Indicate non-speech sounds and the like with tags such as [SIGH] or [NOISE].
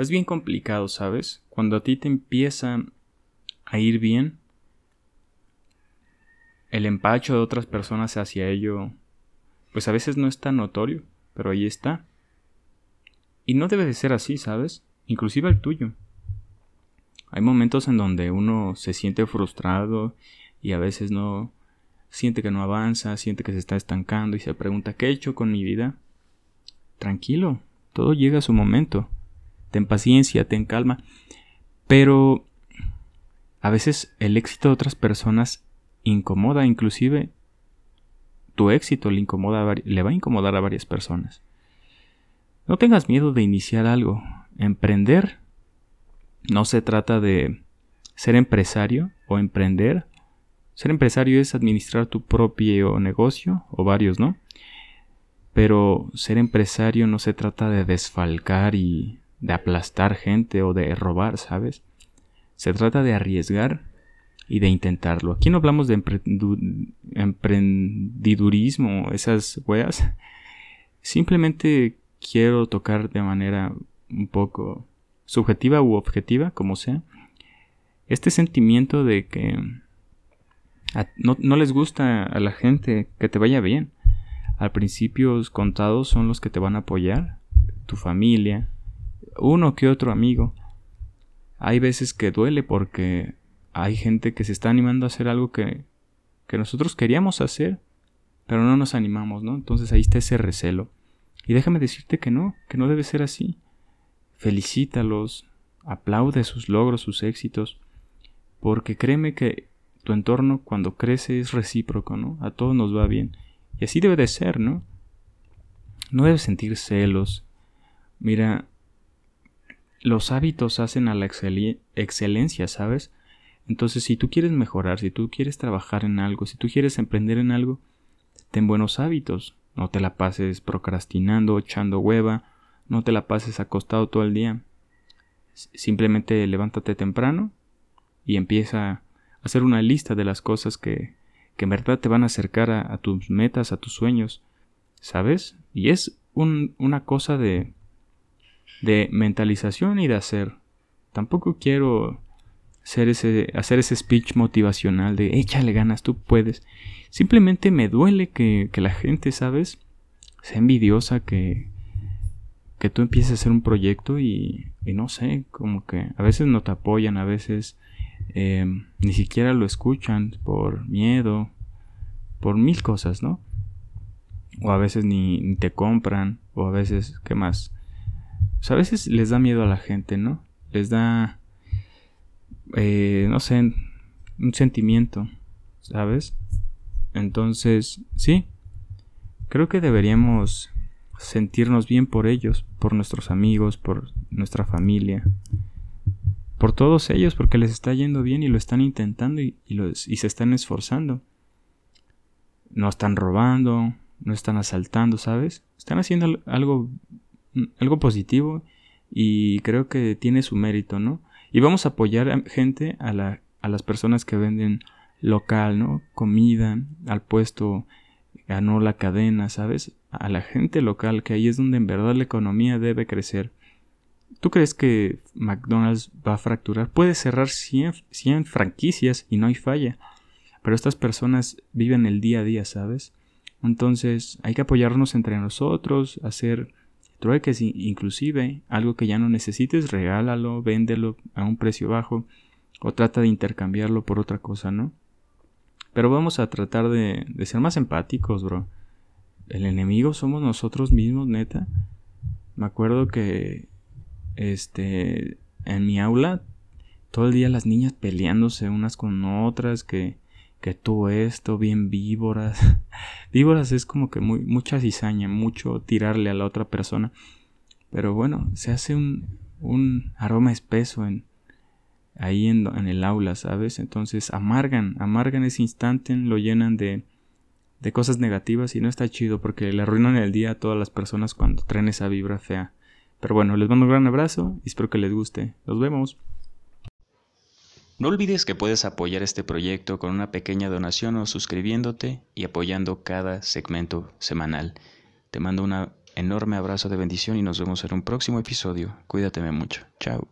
Es bien complicado, ¿sabes? Cuando a ti te empieza a ir bien, el empacho de otras personas hacia ello, pues a veces no es tan notorio, pero ahí está. Y no debe de ser así, ¿sabes? Inclusive el tuyo. Hay momentos en donde uno se siente frustrado y a veces no siente que no avanza, siente que se está estancando y se pregunta ¿qué he hecho con mi vida? Tranquilo, todo llega a su momento. Ten paciencia, ten calma. Pero a veces el éxito de otras personas incomoda, inclusive tu éxito le, incomoda, le va a incomodar a varias personas. No tengas miedo de iniciar algo. Emprender no se trata de ser empresario o emprender. Ser empresario es administrar tu propio negocio o varios, ¿no? Pero ser empresario no se trata de desfalcar y de aplastar gente o de robar, ¿sabes? Se trata de arriesgar y de intentarlo. Aquí no hablamos de emprendidurismo, esas weas. Simplemente quiero tocar de manera un poco subjetiva u objetiva, como sea, este sentimiento de que no, no, les gusta a la gente que te vaya bien. Al principio contados son los que te van a apoyar, tu familia, uno que otro amigo. Hay veces que duele porque hay gente que se está animando a hacer algo que, que nosotros queríamos hacer, pero no nos animamos, ¿no? Entonces ahí está ese recelo. Y déjame decirte que no, que no debe ser así. Felicítalos, aplaude sus logros, sus éxitos, porque créeme que tu entorno cuando crece es recíproco, ¿no? A todos nos va bien. Y así debe de ser, ¿no? No debes sentir celos. Mira, los hábitos hacen a la excelencia, ¿sabes? Entonces, si tú quieres mejorar, si tú quieres trabajar en algo, si tú quieres emprender en algo, ten buenos hábitos. No te la pases procrastinando, echando hueva, no te la pases acostado todo el día. Simplemente levántate temprano y empieza a hacer una lista de las cosas que, que en verdad te van a acercar a, tus metas, a tus sueños. ¿Sabes? Y es una cosa de, de mentalización y de hacer. Tampoco quiero hacer ese, hacer ese speech motivacional de échale ganas, tú puedes. Simplemente me duele que, que la gente, ¿sabes? Sea envidiosa, que, que tú empieces a hacer un proyecto y, y, no sé, como que a veces no te apoyan, a veces eh, ni siquiera lo escuchan por miedo, por mil cosas, ¿no? O a veces ni, ni te compran, o a veces, ¿qué más? A veces les da miedo a la gente, ¿no? Les da, eh, no sé, un sentimiento, ¿sabes? Entonces, sí, creo que deberíamos sentirnos bien por ellos, por nuestros amigos, por nuestra familia, por todos ellos, porque les está yendo bien y lo están intentando y, los, y se están esforzando. No están robando, no están asaltando, ¿sabes? Están haciendo algo algo positivo y creo que tiene su mérito, ¿no? Y vamos a apoyar a gente, a, la, a las personas que venden local, ¿no? Comida, al puesto, ganó la cadena, ¿sabes? A la gente local, que ahí es donde en verdad la economía debe crecer. ¿Tú crees que McDonald's va a fracturar? Puede cerrar 100, 100 franquicias y no hay falla. Pero estas personas viven el día a día, ¿sabes? Entonces hay que apoyarnos entre nosotros, hacer trueques, inclusive algo que ya no necesites, regálalo, véndelo a un precio bajo o trata de intercambiarlo por otra cosa, ¿no? Pero vamos a tratar de, de ser más empáticos, bro. El enemigo somos nosotros mismos, neta. Me acuerdo que este en mi aula todo el día las niñas peleándose unas con otras que que tú esto, bien víboras. [LAUGHS] víboras es como que muy, mucha cizaña, mucho tirarle a la otra persona. Pero bueno, se hace un, un aroma espeso en, ahí en, el aula, ¿sabes? Entonces amargan, amargan ese instante, lo llenan de, de cosas negativas y no está chido porque le arruinan el día a todas las personas cuando traen esa vibra fea. Pero bueno, les mando un gran abrazo y espero que les guste. Nos vemos. No olvides que puedes apoyar este proyecto con una pequeña donación o suscribiéndote y apoyando cada segmento semanal. Te mando un enorme abrazo de bendición y nos vemos en un próximo episodio. Cuídateme mucho. Chao.